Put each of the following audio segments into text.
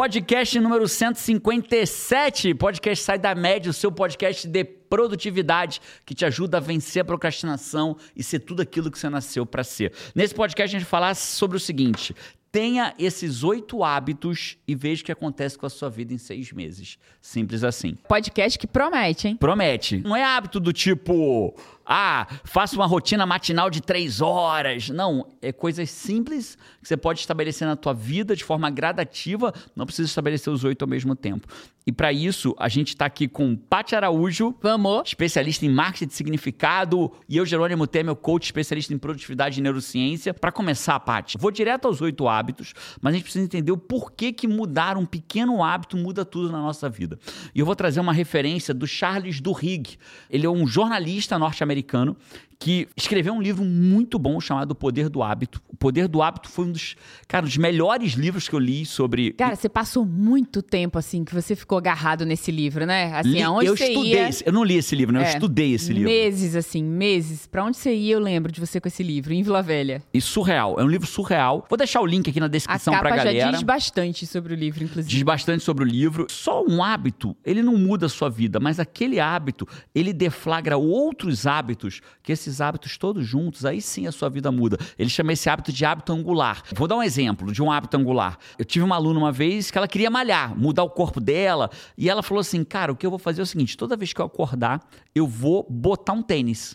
Podcast número 157. Podcast Sai da Média, o seu podcast de produtividade que te ajuda a vencer a procrastinação e ser tudo aquilo que você nasceu para ser. Nesse podcast a gente vai falar sobre o seguinte: Tenha esses oito hábitos e veja o que acontece com a sua vida em seis meses. Simples assim. Podcast que promete, hein? Promete. Não é hábito do tipo, ah, faça uma rotina matinal de três horas. Não, é coisas simples que você pode estabelecer na tua vida de forma gradativa. Não precisa estabelecer os oito ao mesmo tempo. E para isso, a gente está aqui com Paty Araújo. Vamos. Especialista em marketing de significado. E eu, Jerônimo Temer, coach especialista em produtividade e neurociência. Para começar, Paty, vou direto aos oito hábitos, mas a gente precisa entender o porquê que mudar um pequeno hábito muda tudo na nossa vida. E eu vou trazer uma referência do Charles Duhigg. Ele é um jornalista norte-americano americano que escreveu um livro muito bom chamado O Poder do Hábito. O Poder do Hábito foi um dos, cara, dos melhores livros que eu li sobre. Cara, você passou muito tempo assim que você ficou agarrado nesse livro, né? Assim, li, aonde eu você estudei ia... eu não li esse livro, né? É, eu estudei esse livro. Meses, assim, meses. Pra onde você ia, eu lembro de você com esse livro, em Vila Velha. E surreal, é um livro surreal. Vou deixar o link aqui na A descrição capa pra já galera. diz bastante sobre o livro, inclusive. Diz bastante sobre o livro. Só um hábito, ele não muda a sua vida, mas aquele hábito, ele deflagra outros hábitos, que esses hábitos todos juntos, aí sim a sua vida muda. Ele chama esse hábito de hábito angular. Vou dar um exemplo de um hábito angular. Eu tive uma aluna uma vez que ela queria malhar, mudar o corpo dela, e ela falou assim: "Cara, o que eu vou fazer é o seguinte, toda vez que eu acordar, eu vou botar um tênis".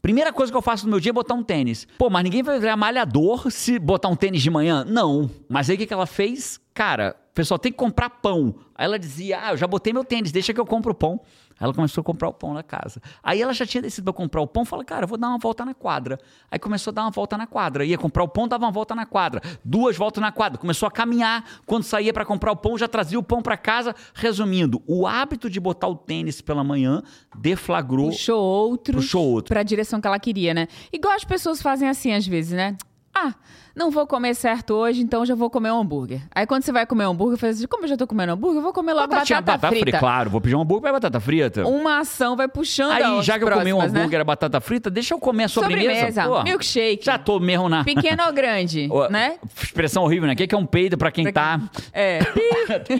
Primeira coisa que eu faço no meu dia é botar um tênis. Pô, mas ninguém vai virar malhador se botar um tênis de manhã? Não. Mas aí o que ela fez? Cara, pessoal tem que comprar pão. Aí ela dizia: Ah, eu já botei meu tênis, deixa que eu compro o pão. Aí ela começou a comprar o pão na casa. Aí ela já tinha decidido pra comprar o pão, fala, cara, eu vou dar uma volta na quadra. Aí começou a dar uma volta na quadra. Ia comprar o pão, dava uma volta na quadra. Duas voltas na quadra. Começou a caminhar. Quando saía para comprar o pão, já trazia o pão para casa. Resumindo, o hábito de botar o tênis pela manhã deflagrou. Puxou outros Puxou outro. pra direção que ela queria, né? Igual as pessoas fazem assim às vezes, né? Ah, não vou comer certo hoje, então já vou comer um hambúrguer. Aí quando você vai comer um hambúrguer, faz assim, como eu já tô comendo hambúrguer, eu vou comer logo Batatinha, batata, frita. Claro, vou pedir um hambúrguer e batata frita. Uma ação vai puxando Aí, já que eu comi um né? hambúrguer e a batata frita, deixa eu comer a sobremesa. Pô, milkshake. já tô mesmo na. Pequeno ou grande, né? Expressão horrível, né? O que que é um peido pra quem Pra tá. É.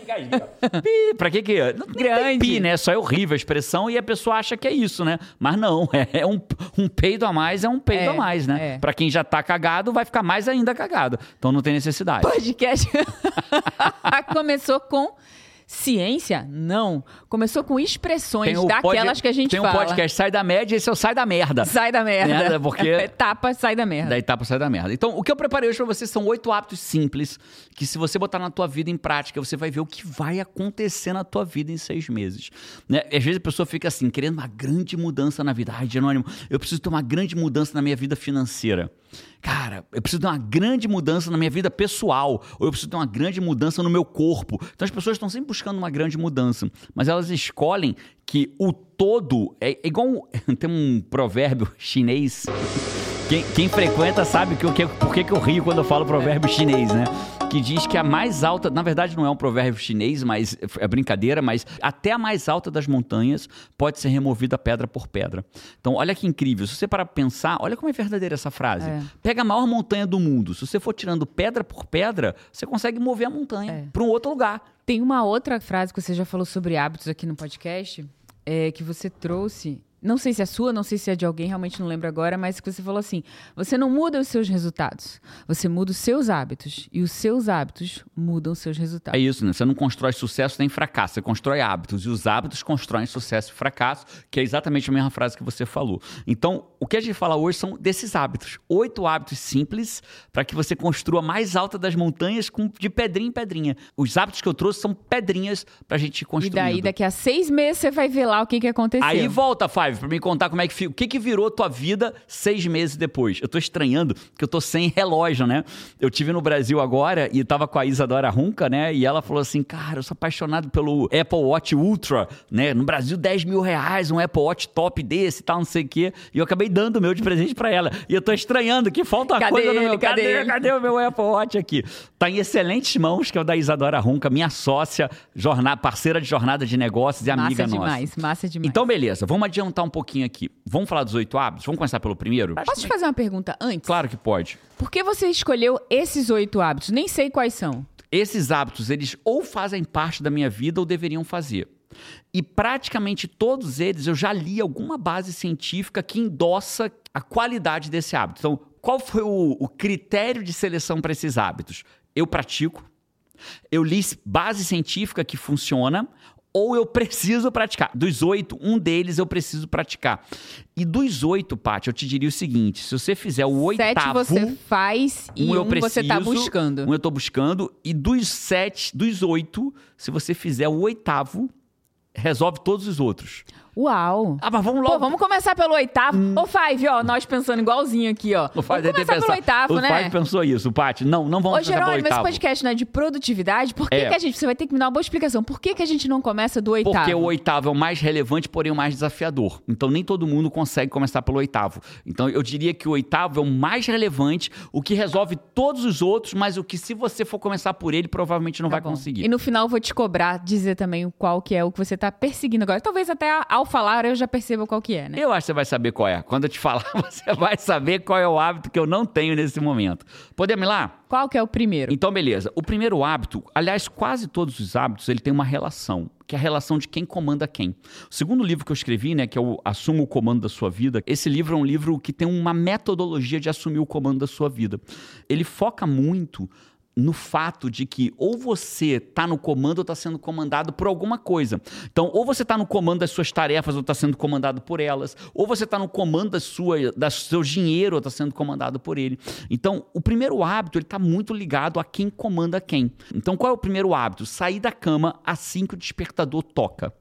Pi, pra que que. Não, tem Grande. pi, né? Só é horrível a expressão e a pessoa acha que é isso, né? Mas não, é um, um peido a mais, é um peido É, a mais, né? é. Pra quem já tá cagado, vai ficar mais ainda cagado. Então não tem necessidade. Podcast começou com ciência? Não. Começou com expressões o pod- daquelas que a gente tem fala. um podcast Sai da Média, esse é o Sai da Merda. Sai da merda. Né? Porque- Etapa, sai da merda. Da etapa sai da merda. Então, o que eu preparei hoje pra você são oito hábitos simples que, se você botar na tua vida em prática, você vai ver o que vai acontecer na tua vida em seis meses. Né? Às vezes a pessoa fica assim, querendo uma grande mudança na vida. Ai, Jerônimo, eu preciso ter uma grande mudança na minha vida financeira. Cara, eu preciso ter uma grande mudança na minha vida pessoal, ou eu preciso ter uma grande mudança no meu corpo. Então as pessoas estão sempre buscando uma grande mudança, mas elas escolhem que o todo é igual tem um provérbio chinês quem, quem frequenta sabe que, que, por que, que eu rio quando eu falo provérbio chinês, né? Que diz que a mais alta, na verdade não é um provérbio chinês, mas é brincadeira, mas até a mais alta das montanhas pode ser removida pedra por pedra. Então, olha que incrível. Se você parar pra pensar, olha como é verdadeira essa frase. É. Pega a maior montanha do mundo. Se você for tirando pedra por pedra, você consegue mover a montanha É. para um outro lugar. Tem uma outra frase que você já falou sobre hábitos aqui no podcast, é, que você trouxe. Não sei se é sua, não sei se é de alguém, realmente não lembro agora, mas que você falou assim: você não muda os seus resultados, você muda os seus hábitos. E os seus hábitos mudam os seus É resultados. isso, né? Você não constrói sucesso nem fracasso, você constrói hábitos. E os hábitos constroem sucesso e fracasso, que é exatamente a mesma frase que você falou. Então, o que a gente fala hoje são desses hábitos. Oito hábitos simples para que você construa a mais alta das montanhas com, de pedrinha em pedrinha. Os hábitos que eu trouxe são pedrinhas para a gente ir E daí, daqui a seis meses, você vai ver lá o que, que aconteceu. Aí volta, Five, pra me contar como é que fi- o que que virou tua vida seis meses depois. Eu tô estranhando, porque eu tô sem relógio, né? Eu tive no Brasil agora e tava com a Isadora Runca, né? E ela falou assim, cara, eu sou apaixonado pelo Apple Watch Ultra, né? No Brasil, 10 mil reais, um Apple Watch top desse e tal, não sei o quê. E eu acabei dando o meu de presente pra ela. E eu tô estranhando que falta uma Cadê coisa no ele? meu... Cadê cadê, cadê o meu Apple Watch aqui? Tá em excelentes mãos, que é o da Isadora Runca, minha sócia, jornada, parceira de jornada de negócios e massa amiga nossa. demais, massa demais. Então, beleza, vamos adiantar um pouquinho aqui. Vamos falar dos oito hábitos? Vamos começar pelo primeiro? Posso te fazer uma pergunta antes? Claro que pode. Por que você escolheu esses oito hábitos? Nem sei quais são. Esses hábitos, eles ou fazem parte da minha vida ou deveriam fazer. E praticamente todos eles eu já li alguma base científica que endossa a qualidade desse hábito. Então, qual foi o, o critério de seleção para esses hábitos? Eu pratico, eu li base científica que funciona, ou eu preciso praticar. Dos oito, um deles eu preciso praticar. E dos oito, Paty, eu te diria o seguinte: se você fizer o oitavo. Sete você faz e um, um preciso, você tá buscando. Um eu tô buscando. E dos sete, dos oito, se você fizer o oitavo, resolve todos os outros. Uau! Ah, mas vamos logo. Pô, vamos começar pelo oitavo. Hum. Ô, Five, ó, nós pensando igualzinho aqui, ó. O Five vamos começar pelo oitavo, o né? O Five pensou isso, Paty. Não, não vamos Ô, pelo oitavo. esse podcast não é de produtividade. Por que, é. que a gente... Você vai ter que me dar uma boa explicação. Por que, que a gente não começa do oitavo? Porque o oitavo é o mais relevante, porém o mais desafiador. Então, nem todo mundo consegue começar pelo oitavo. Então, eu diria que o oitavo é o mais relevante, o que resolve todos os outros, mas o que se você for começar por ele, provavelmente não tá vai bom. conseguir. E no final, eu vou te cobrar, dizer também qual que é o que você está perseguindo agora. Talvez até ao falar eu já perceba qual que é, né? Eu acho que você vai saber qual é. Quando eu te falar, você vai saber qual é o hábito que eu não tenho nesse momento. Podemos ir lá? Qual que é o primeiro? Então, beleza. O primeiro hábito, aliás, quase todos os hábitos, ele tem uma relação, que é a relação de quem comanda quem. O segundo livro que eu escrevi, né, que é o Assuma o Comando da Sua Vida, esse livro é um livro que tem uma metodologia de assumir o comando da sua vida. Ele foca muito no fato de que ou você está no comando ou está sendo comandado por alguma coisa. Então, ou você está no comando das suas tarefas ou está sendo comandado por elas, ou você está no comando da sua, da seu dinheiro ou está sendo comandado por ele. Então, o primeiro hábito ele está muito ligado a quem comanda quem. Então, qual é o primeiro hábito? Sair da cama assim que o despertador toca.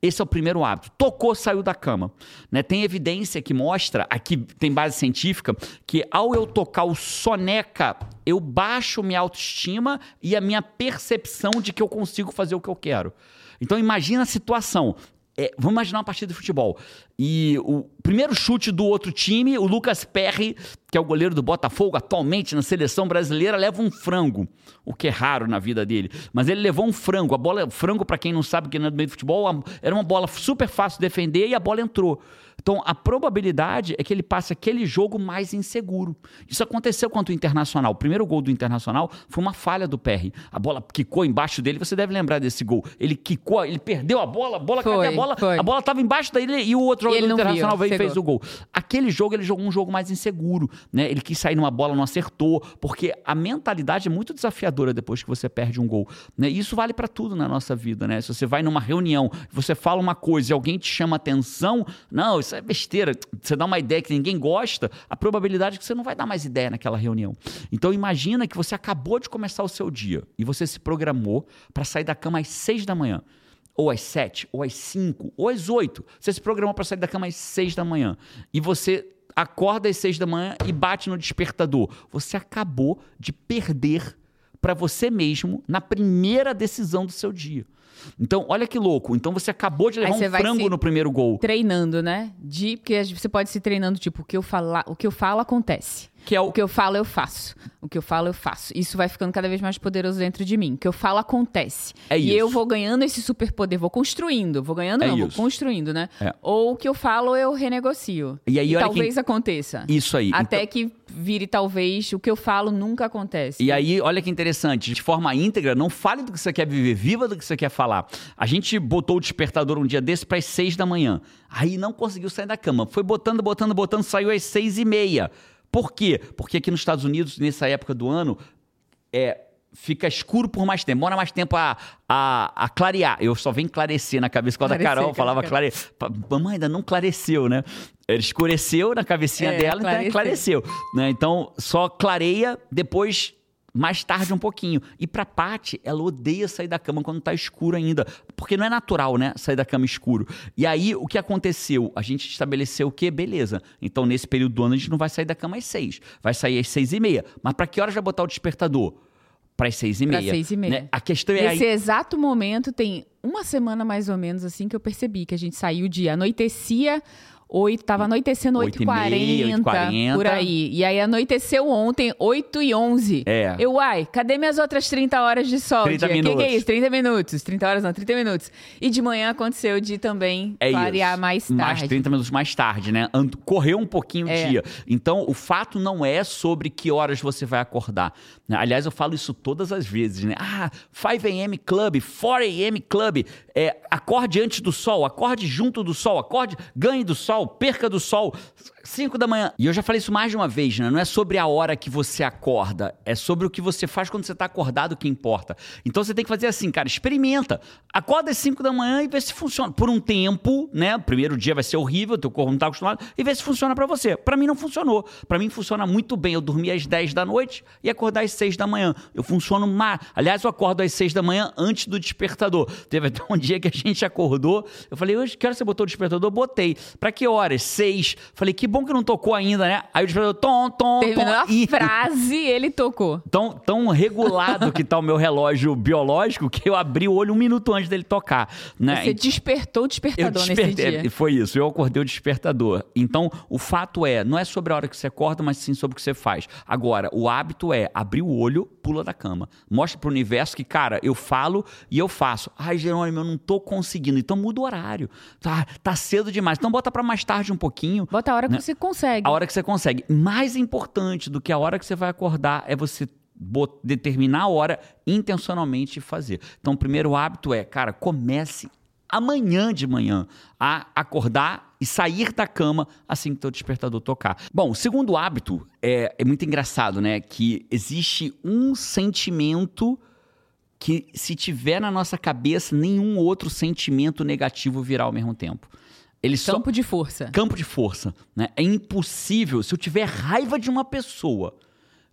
Esse é o primeiro hábito. Tocou, saiu da cama. Né? Tem evidência que mostra, aqui tem base científica, que ao eu tocar o soneca, eu baixo minha autoestima e a minha percepção de que eu consigo fazer o que eu quero. Então imagina a situação. É, vamos imaginar uma partida de futebol. E o primeiro chute do outro time, o Lucas Perry, que é o goleiro do Botafogo atualmente na seleção brasileira, leva um frango, o que é raro na vida dele. Mas ele levou um frango. A bola, frango, para quem não sabe que não é do meio de futebol, era uma bola super fácil de defender e a bola entrou. Então, a probabilidade é que ele passe aquele jogo mais inseguro. Isso aconteceu contra o Internacional. O primeiro gol do Internacional foi uma falha do PR. A bola quicou embaixo dele, você deve lembrar desse gol. Ele quicou, ele perdeu a bola, a bola, foi, cadê a bola? Foi. A bola estava embaixo dele e o outro jogador do Internacional viu, veio e fez o gol. Aquele jogo, ele jogou um jogo mais inseguro, né? Ele quis sair numa bola, não acertou, porque a mentalidade é muito desafiadora depois que você perde um gol, né? E isso vale para tudo na nossa vida, né? Se você vai numa reunião, você fala uma coisa e alguém te chama atenção, não, isso isso é besteira. Você dá uma ideia que ninguém gosta, a probabilidade é que você não vai dar mais ideia naquela reunião. Então imagina que você acabou de começar o seu dia e você se programou para sair da cama às seis da manhã ou às sete, ou às cinco, ou às oito. Você se programou para sair da cama às seis da manhã. E você acorda às seis da manhã e bate no despertador. Você acabou de perder para você mesmo na primeira decisão do seu dia. Então, olha que louco. Então você acabou de levar um frango no primeiro gol. Treinando, né? De, porque você pode se treinando, tipo, o que eu falar, o que eu falo acontece. Que é o... o que eu falo, eu faço. O que eu falo, eu faço. Isso vai ficando cada vez mais poderoso dentro de mim. O que eu falo acontece. É e isso. eu vou ganhando esse superpoder, vou construindo. Vou ganhando, é não, isso. vou construindo, né? É. Ou o que eu falo, eu renegocio. E aí, e talvez que... aconteça. Isso aí. Até então... que vire, talvez, o que eu falo nunca acontece. E aí, olha que interessante. De forma íntegra, não fale do que você quer viver, viva do que você quer falar. A gente botou o despertador um dia desse para as seis da manhã. Aí não conseguiu sair da cama. Foi botando, botando, botando, saiu às seis e meia. Por quê? Porque aqui nos Estados Unidos, nessa época do ano, é, fica escuro por mais tempo, demora mais tempo a, a, a clarear. Eu só venho clarecer na cabeça. Quando a Carol falava clarear. Mamãe ainda não clareceu, né? Ele escureceu na cabecinha é, dela, clareceu. então clareceu. Né? Então só clareia, depois mais tarde um pouquinho. E pra Paty, ela odeia sair da cama quando tá escuro ainda. Porque não é natural, né? Sair da cama escuro. E aí, o que aconteceu? A gente estabeleceu o quê? Beleza. Então, nesse período do ano, a gente não vai sair da cama às seis. Vai sair às seis e meia. Mas para que horas vai botar o despertador? Para as seis e meia. Para seis e meia. Né? A questão é Nesse aí... exato momento, tem uma semana mais ou menos assim que eu percebi que a gente saiu de anoitecia 8, tava anoitecendo 8 e meia, 8h40, 8h40. por aí. E aí anoiteceu ontem, 8 e 11 É. Eu, uai, cadê minhas outras 30 horas de sol? 30 dia? Que que é minutos. isso? 30 minutos. 30 horas não, 30 minutos. E de manhã aconteceu de também É clarear isso. mais tarde. Mais 30 minutos mais tarde, né? Correu um pouquinho o É. dia. Então, o fato não é sobre que horas você vai acordar. né? Aliás, eu falo isso todas as vezes, né? Ah, 5 a.m. Club, 4 a.m. Club. É, acorde antes do sol, acorde junto do sol, acorde, ganhe do sol, perca do sol. 5 da manhã. E eu já falei isso mais de uma vez, né? Não é sobre a hora que você acorda, é sobre o que você faz quando você tá acordado que importa. Então você tem que fazer assim, cara, experimenta. Acorda às 5 da manhã e vê se funciona. Por um tempo, né? O primeiro dia vai ser horrível, teu corpo não tá acostumado, e vê se funciona pra você. Pra mim não funcionou. Pra mim funciona muito bem. Eu dormi às 10 da noite e acordar às 6 da manhã. Eu funciono mais. Aliás, eu acordo às 6 da manhã antes do despertador. Teve até um dia que a gente acordou. Eu falei, hoje, que você botou o despertador? Botei. Pra que horas? 6. Falei, que bom que não tocou ainda, né? Aí o despertador, tom, tom, Terminou tom. a E- frase, ele tocou. Tão, tão regulado que tá o meu relógio biológico que eu abri o olho um minuto antes dele tocar. Né? Você despertou o Eu despertador nesse despertei, dia. foi isso, eu acordei o despertador. Então, o fato é, não é sobre a hora que você acorda, mas sim sobre o que você faz. Agora, o hábito é abrir o olho, pula da cama. Mostra pro universo que, cara, eu falo e eu faço. Ai, Jerônimo, eu não tô conseguindo. Então muda o horário. Tá, tá cedo demais. Então bota pra mais tarde um pouquinho. Bota a hora que Né? Você consegue. A hora que você consegue. Mais importante do que a hora que você vai acordar é você determinar a hora intencionalmente fazer. Então, o primeiro hábito é, cara, comece amanhã de manhã a acordar e sair da cama assim que teu despertador tocar. Bom, o segundo hábito é, é muito engraçado, né? Que existe um sentimento que se tiver na nossa cabeça, nenhum outro sentimento negativo virá ao mesmo tempo. Ele só Campo de força. campo de força. Né? É impossível, se eu tiver raiva de uma pessoa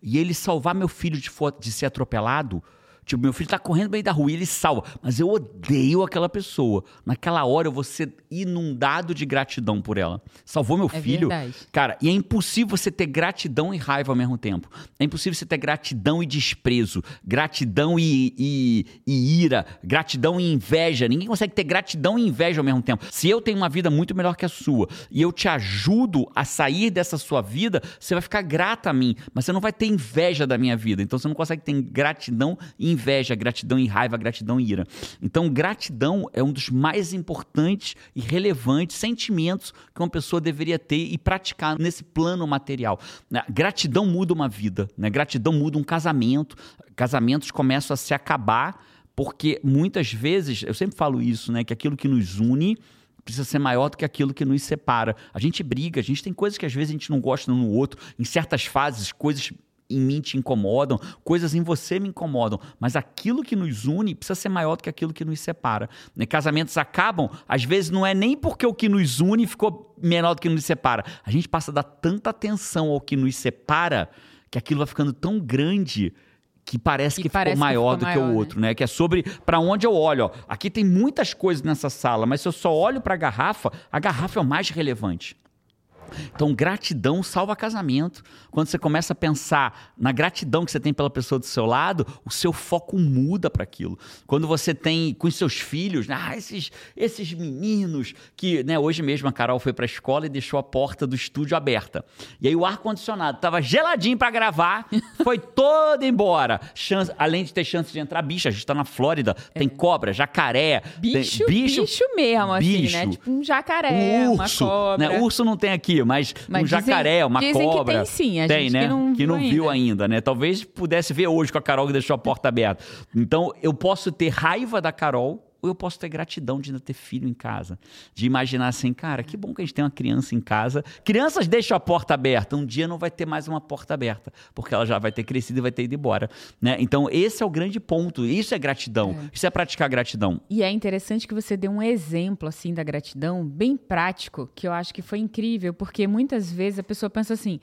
e ele salvar meu filho de, de ser atropelado, tipo, meu filho tá correndo meio da rua e ele salva, mas eu odeio aquela pessoa. Naquela hora eu vou ser inundado de gratidão por ela. Salvou meu É filho. verdade. Cara, e é impossível você ter gratidão e raiva ao mesmo tempo. É impossível você ter gratidão e desprezo, gratidão e, e- e ira, gratidão e inveja. Ninguém consegue ter gratidão e inveja ao mesmo tempo. Se eu tenho uma vida muito melhor que a sua e eu te ajudo a sair dessa sua vida, você vai ficar grata a mim, mas você não vai ter inveja da minha vida. Então você não consegue ter gratidão e inveja, gratidão e raiva, gratidão e ira. Então, gratidão é um dos mais importantes e relevantes sentimentos que uma pessoa deveria ter e praticar nesse plano material. né? Gratidão muda uma vida, né? gratidão muda um casamento. Casamentos começam a se acabar porque muitas vezes, eu sempre falo isso, né? que aquilo que nos une precisa ser maior do que aquilo que nos separa. A gente briga, a gente tem coisas que às vezes a gente não gosta um no outro. Em certas fases, coisas em mim te incomodam, coisas em você me incomodam, mas aquilo que nos une precisa ser maior do que aquilo que nos separa. Né? Casamentos acabam, às vezes não é nem porque o que nos une ficou menor do que nos separa. A gente passa a dar tanta atenção ao que nos separa que aquilo vai ficando tão grande que parece que parece que ficou maior ficou do que o né? outro, né? Que é sobre para onde eu olho. Ó. Aqui tem muitas coisas nessa sala, mas se eu só olho para a garrafa, a garrafa é o mais relevante. Então, gratidão salva casamento. Quando você começa a pensar na gratidão que você tem pela pessoa do seu lado, o seu foco muda para aquilo. Quando você tem com os seus filhos, né, ah, esses, esses meninos que, né, hoje mesmo a Carol foi para a escola e deixou a porta do estúdio aberta. E aí o ar condicionado estava geladinho para gravar, foi todo embora. Chance, além de ter chance de entrar bicho, a gente está na Flórida, tem cobra, jacaré, tem- Bicho, bicho, mesmo, assim, bicho. né? Tipo um jacaré, um uma urso, cobra. né? Urso não tem aqui, mas, Mas um dizem- jacaré, uma dizem que cobra. tem sim, a tem, gente né? que não viu viu ainda, né? Talvez pudesse ver hoje com a Carol que deixou a porta aberta. Então, eu posso ter raiva da Carol eu posso ter gratidão de ainda ter filho em casa. De imaginar assim, cara, que bom que a gente tem uma criança em casa. Crianças deixam a porta aberta. Um dia não vai ter mais uma porta aberta, porque ela já vai ter crescido e vai ter ido embora. Né? Então, esse é o grande ponto. Isso é gratidão. Isso é praticar gratidão. E é interessante que você dê um exemplo assim da gratidão, bem prático, que eu acho que foi incrível, porque muitas vezes a pessoa pensa assim: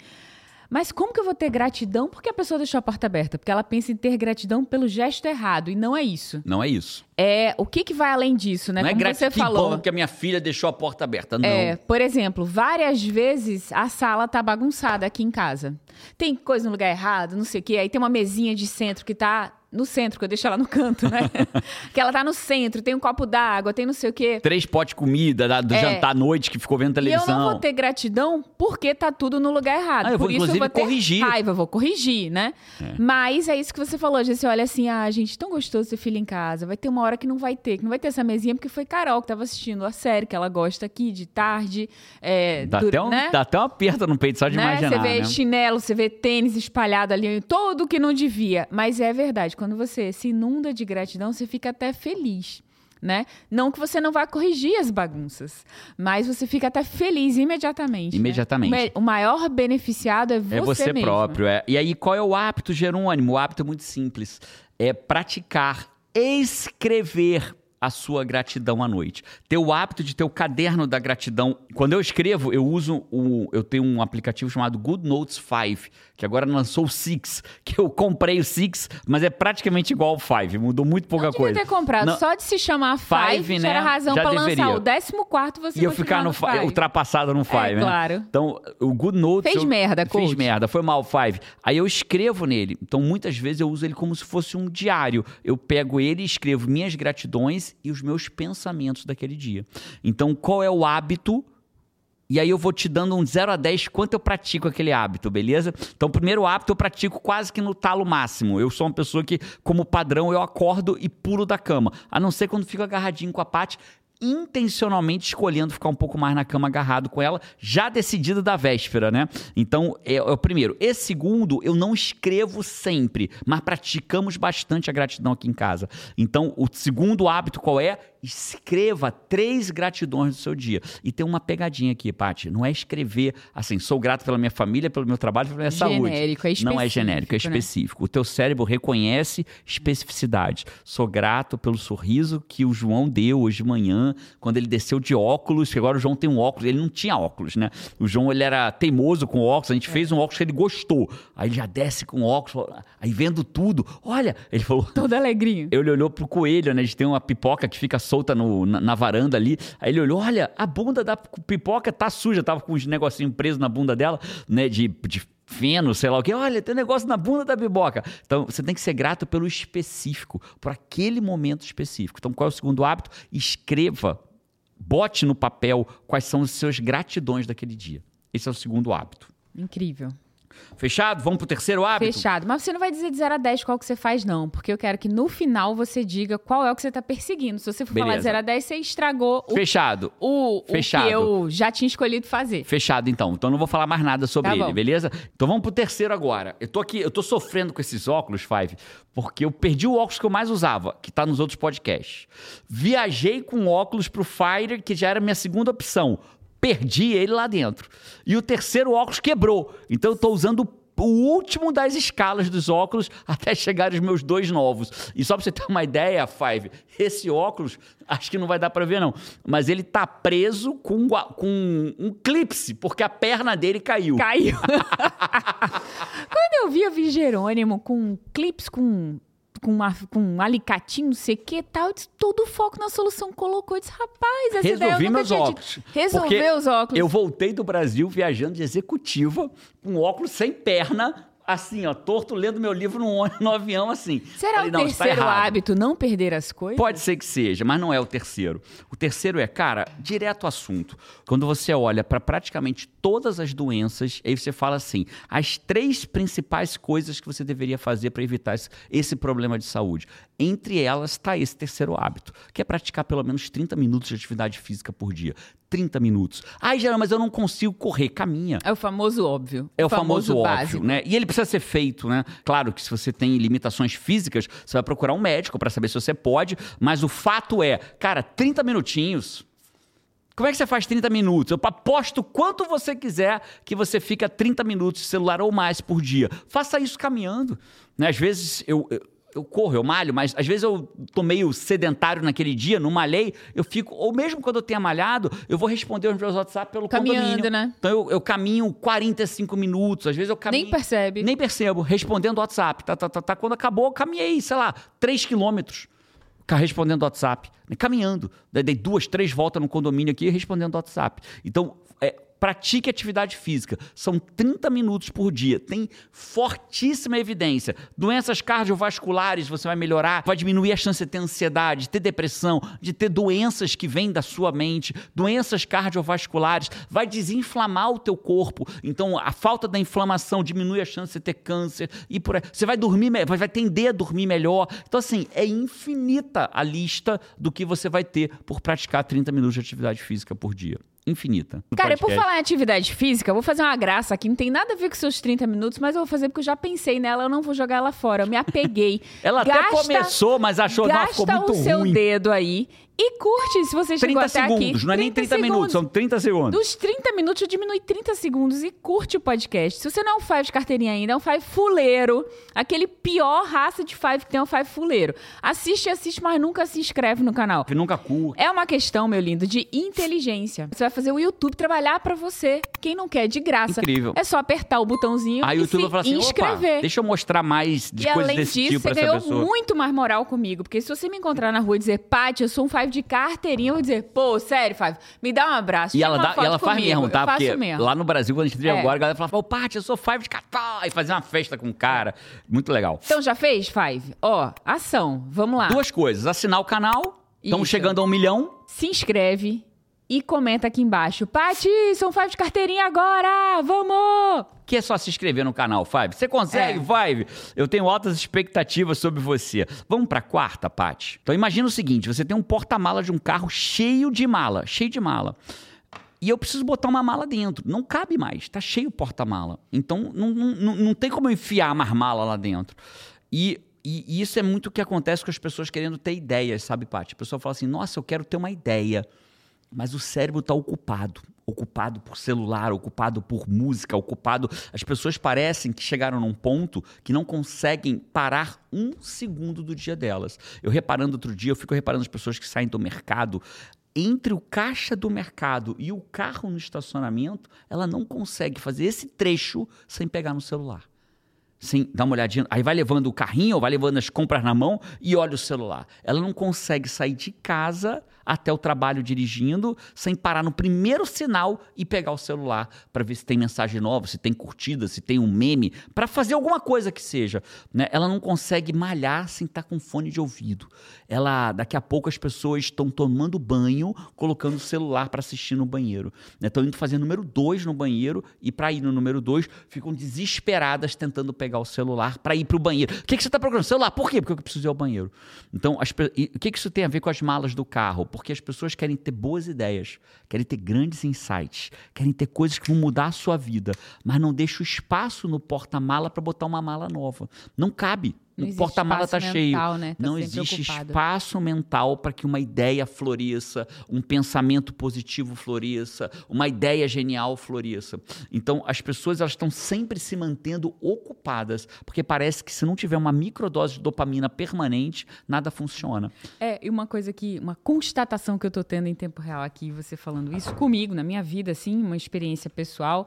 mas como que eu vou ter gratidão porque a pessoa deixou a porta aberta? Porque ela pensa em ter gratidão pelo gesto errado, e não é isso. Não é isso. É o que, que vai além disso, né? Não é como gratidão. você falou. Que bom que a minha filha deixou a porta aberta. Não. É, por exemplo, várias vezes a sala tá bagunçada aqui em casa. Tem coisa no lugar errado, não sei o quê. Aí tem uma mesinha de centro que tá no centro, que eu deixo ela no canto, né? que ela tá no centro, tem um copo d'água, tem não sei o quê. Três potes de comida, da- do É. jantar à noite que ficou vendo E eu televisão. não vou ter gratidão porque tá tudo no lugar errado. Ah, eu vou, Por isso eu vou ter corrigir. raiva, vou corrigir, né? Mas é isso que você falou, gente. Você olha assim, ah, gente, tão gostoso ter filho em casa. Vai ter uma hora que não vai ter, que não vai ter essa mesinha, porque foi Carol que tava assistindo a série que ela gosta aqui de tarde. É, Dá, dur- até um, né? dá até um aperto no peito só de né? imaginar, Você vê né? chinelo, você vê tênis espalhado ali, todo que não devia. Mas é verdade, quando você se inunda de gratidão, você fica até feliz. Né? Não que você não vá corrigir as bagunças, mas você fica até feliz imediatamente. né? Imediatamente. O, me- o maior beneficiado é você, É você mesmo. próprio. É. E aí, qual é o hábito, Jerônimo? O hábito é muito simples. É praticar, escrever a sua gratidão à noite. Ter o hábito de ter o caderno da gratidão. Quando eu escrevo, eu uso o. Eu tenho um aplicativo chamado Good Notes 5, que agora lançou o Six, que eu comprei o Six, mas é praticamente igual ao 5. Mudou muito pouca Não devia coisa. ter comprado. Não- Só de se chamar Five, Five, já era né? razão deveria. lançar o 14 você E eu ficar no fi- Five. ultrapassado no Five, né? claro. Então, o Good Notes. Fez eu- merda, coach. merda, foi mal, Five. Aí eu escrevo nele. Então, muitas vezes eu uso ele como se fosse um diário. Eu pego ele e escrevo minhas gratidões e os meus pensamentos daquele dia. Então, qual é o hábito? E aí eu vou te dando um 0 a 10 quanto eu pratico aquele hábito, beleza? Então, primeiro hábito eu pratico quase que no talo máximo. Eu sou uma pessoa que, como padrão, eu acordo e pulo da cama. A não ser quando fico agarradinho com a Paty, intencionalmente escolhendo ficar um pouco mais na cama agarrado com ela, já decidido da véspera, né? Então, é, é o primeiro. E segundo, eu não escrevo sempre, mas praticamos bastante a gratidão aqui em casa. Então, o segundo hábito qual é? Escreva três gratidões do seu dia. E tem uma pegadinha aqui, Paty. Não é escrever assim, sou grato pela minha família, pelo meu trabalho, pela minha saúde. Genérico, é Não é específico, genérico, é né? específico. O teu cérebro reconhece especificidade. Sou grato pelo sorriso que o João deu hoje de manhã, quando ele desceu de óculos, que agora o João tem um óculos, ele não tinha óculos, né? O João, ele era teimoso com óculos, a gente fez um óculos que ele gostou. Aí ele já desce com óculos, aí vendo tudo. Olha, ele falou, Todo alegrinho. ele olhou pro coelho, né? A gente tem uma pipoca que fica solta no- na, na varanda ali. Aí ele olhou: olha, a bunda da pipoca tá suja. Tava com uns negocinhos presos na bunda dela, né? De, de feno, sei lá o quê. Olha, tem negócio na bunda da pipoca. Então você tem que ser grato pelo específico, por aquele momento específico. Então qual é o segundo hábito? Escreva, bote no papel quais são os seus gratidões daquele dia. Esse é o segundo hábito. Incrível. Fechado? Vamos pro terceiro hábito? Fechado. Mas você não vai dizer de 0 a 10 qual que você faz, não. Porque eu quero que no final você diga qual é o que você tá perseguindo. Se você for falar de Beleza. 0 a 10, você estragou o, Fechado. o, o Fechado. que eu já tinha escolhido fazer. Fechado, então. Então não vou falar mais nada sobre Tá ele, beleza? Então vamos pro terceiro agora. Eu tô aqui, eu tô sofrendo com esses óculos, Five, porque eu perdi o óculos que eu mais usava, que tá nos outros podcasts. Viajei com óculos pro Fire, que já era minha segunda opção. Perdi ele lá dentro. E o terceiro óculos quebrou. Então eu tô usando o último das escalas dos óculos até chegar os meus dois novos. E só pra você ter uma ideia, Five, esse óculos, acho que não vai dar pra ver não, mas ele tá preso com, com um clipse, porque a perna dele caiu. Caiu. Quando eu vi, eu vi Jerônimo com clips, com, com, uma- com um alicatinho, não sei o que tal, eu disse, todo o foco na solução colocou. Eu disse, rapaz, essa ideia eu Resolvi nunca meus óculos. Resolveu os óculos. Eu voltei do Brasil viajando de executiva, com óculos sem perna, assim, ó, torto, lendo meu livro no, no avião, assim. Será Falei, o "Não, isso tá terceiro errado." hábito não perder as coisas? Pode ser que seja, mas não é o terceiro. O terceiro é, cara, direto ao assunto. Quando você olha para praticamente todas as doenças, aí você fala assim: as três principais coisas que você deveria fazer para evitar esse, esse problema de saúde. Entre elas está esse terceiro hábito, que é praticar pelo menos 30 minutos de atividade física por dia. 30 minutos. Ai, Geraldo, mas eu não consigo correr. Caminha. É o famoso óbvio. É o famoso, óbvio, básico. né? E ele precisa ser feito, né? Claro que se você tem limitações físicas, você vai procurar um médico para saber se você pode, mas o fato é, cara, 30 minutinhos. Como é que você faz 30 minutos? Eu aposto quanto você quiser que você fica 30 minutos de celular ou mais por dia. Faça isso caminhando. Né? Às vezes eu, eu, eu corro, eu malho, mas às vezes eu tô meio sedentário naquele dia, não malhei, eu fico, ou mesmo quando eu tenha malhado, eu vou responder os meus WhatsApp pelo Caminhando, condomínio. né? Então eu, eu caminho 45 minutos, às vezes eu caminho. Nem percebe. Nem percebo, respondendo WhatsApp. Tá, tá, tá, tá. Quando acabou, eu caminhei, sei lá, 3 quilômetros. Respondendo WhatsApp. Caminhando. Dei duas, três voltas no condomínio aqui respondendo WhatsApp. Então, é, pratique atividade física. São 30 minutos por dia. Tem fortíssima evidência. Doenças cardiovasculares você vai melhorar, vai diminuir a chance de ter ansiedade, de ter depressão, de ter doenças que vêm da sua mente, doenças cardiovasculares, vai desinflamar o teu corpo. Então, a falta da inflamação diminui a chance de ter câncer e por aí. Você vai dormir, vai tender a dormir melhor. Então, assim, é infinita a lista do que você vai ter por praticar 30 minutos de atividade física por dia infinita. Cara, por falar em atividade física, eu vou fazer uma graça aqui. Não tem nada a ver com seus 30 minutos, mas eu vou fazer porque eu já pensei nela, eu não vou jogar ela fora. Eu me apeguei. ela gasta, até começou, mas achou que ficou muito ruim. Gasta o seu dedo aí e curte se você chegou até segundos, aqui. 30 não é nem 30 segundos. minutos, são 30 segundos. Dos 30 minutos, eu diminui 30 segundos e curte o podcast. Se você não é um Five de carteirinha ainda, é um Five fuleiro. Aquele pior raça de Five que tem é um Five fuleiro. Assiste, assiste, mas nunca se inscreve no canal. Que nunca curte. É uma questão, meu lindo, de inteligência. Você vai fazer o YouTube trabalhar para você. Quem não quer, de graça. Incrível. É só apertar o botãozinho Aí e YouTube se assim, inscrever. deixa eu mostrar mais de e coisas além desse disso, tipo você pra ganhou essa pessoa. muito mais moral comigo. Porque se você me encontrar na rua e dizer, Paty, eu sou um Five de carteirinha, eu vou dizer, pô, sério, Five, me dá um abraço. E ela, dá, e ela faz comigo. mesmo, tá? Porque mesmo. lá no Brasil, quando a gente veio É. agora, a galera falava, ô, Paty, eu sou Five de cartão. E fazer uma festa com o cara. Muito legal. Então já fez, Five? Ó, ação. Vamos lá. Duas coisas. Assinar o canal. Estamos chegando a um milhão. Se inscreve e comenta aqui embaixo. Sou um Five de carteirinha agora! Vamos! Que é só se inscrever no canal, Five. Você consegue, É. Five? Eu tenho altas expectativas sobre você. Vamos pra quarta, Paty? Então imagina o seguinte, você tem um porta-mala de um carro cheio de mala, cheio de mala. E eu preciso botar uma mala dentro. Não cabe mais, tá cheio o porta-mala. Então não, não, não, tem como eu enfiar mais mala lá dentro. E, e- e isso é muito o que acontece com as pessoas querendo ter ideias, sabe, Paty? A pessoa fala assim, nossa, eu quero ter uma ideia. Mas o cérebro está ocupado. Ocupado por celular, ocupado por música, ocupado. As pessoas parecem que chegaram num ponto que não conseguem parar um segundo do dia delas. Eu reparando outro dia, eu fico reparando as pessoas que saem do mercado. Entre o caixa do mercado e o carro no estacionamento, ela não consegue fazer esse trecho sem pegar no celular sem dar uma olhadinha. Aí vai levando o carrinho, ou vai levando as compras na mão e olha o celular. Ela não consegue sair de casa até o trabalho dirigindo sem parar no primeiro sinal e pegar o celular para ver se tem mensagem nova, se tem curtida, se tem um meme, para fazer alguma coisa que seja. né? Ela não consegue malhar sem estar com fone de ouvido. Ela, daqui a pouco as pessoas estão tomando banho, colocando o celular para assistir no banheiro. Estão indo fazer número dois no banheiro e para ir no número dois ficam desesperadas tentando pegar o celular para ir para o banheiro. O que, que você está procurando? Celular. Por quê? Porque eu preciso ir ao banheiro. Então, as e o que, que isso tem a ver com as malas do carro? Porque as pessoas querem ter boas ideias, querem ter grandes insights, querem ter coisas que vão mudar a sua vida, mas não deixa o espaço no porta-mala para botar uma mala nova. Não cabe. O porta-mala está cheio. mental, né? Tá Não existe ocupado. espaço mental para que uma ideia floresça, um pensamento positivo floresça, uma ideia genial floresça. Então, as pessoas elas estão sempre se mantendo ocupadas, porque parece que se não tiver uma microdose de dopamina permanente, nada funciona. É, e uma coisa que, uma constatação que eu tô tendo em tempo real aqui, você falando isso comigo, na minha vida, assim, uma experiência pessoal,